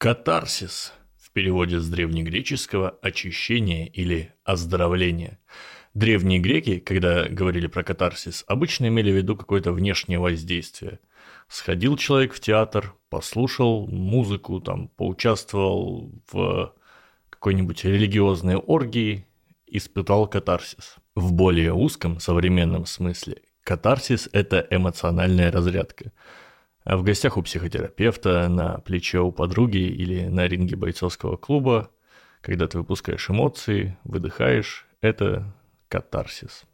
Катарсис в переводе с древнегреческого «очищение» или «оздоровление». Древние греки, когда говорили про катарсис, обычно имели в виду какое-то внешнее воздействие. Сходил человек в театр, послушал музыку, там, поучаствовал в какой-нибудь религиозной оргии, испытал катарсис. В более узком современном смысле катарсис – это эмоциональная разрядка – а в гостях у психотерапевта, на плече у подруги или на ринге бойцовского клуба, когда ты выпускаешь эмоции, выдыхаешь, это катарсис.